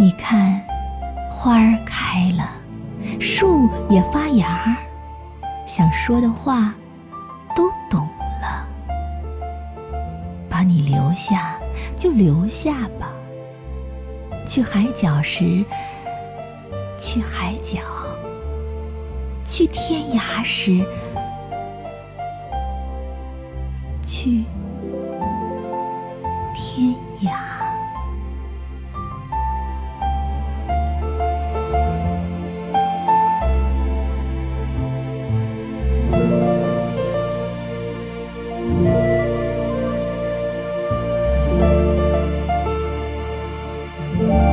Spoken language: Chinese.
你看，花儿开了，树也发芽，想说的话都懂了。把你留下就留下吧，去海角时去海角，去天涯时去天涯。Bye.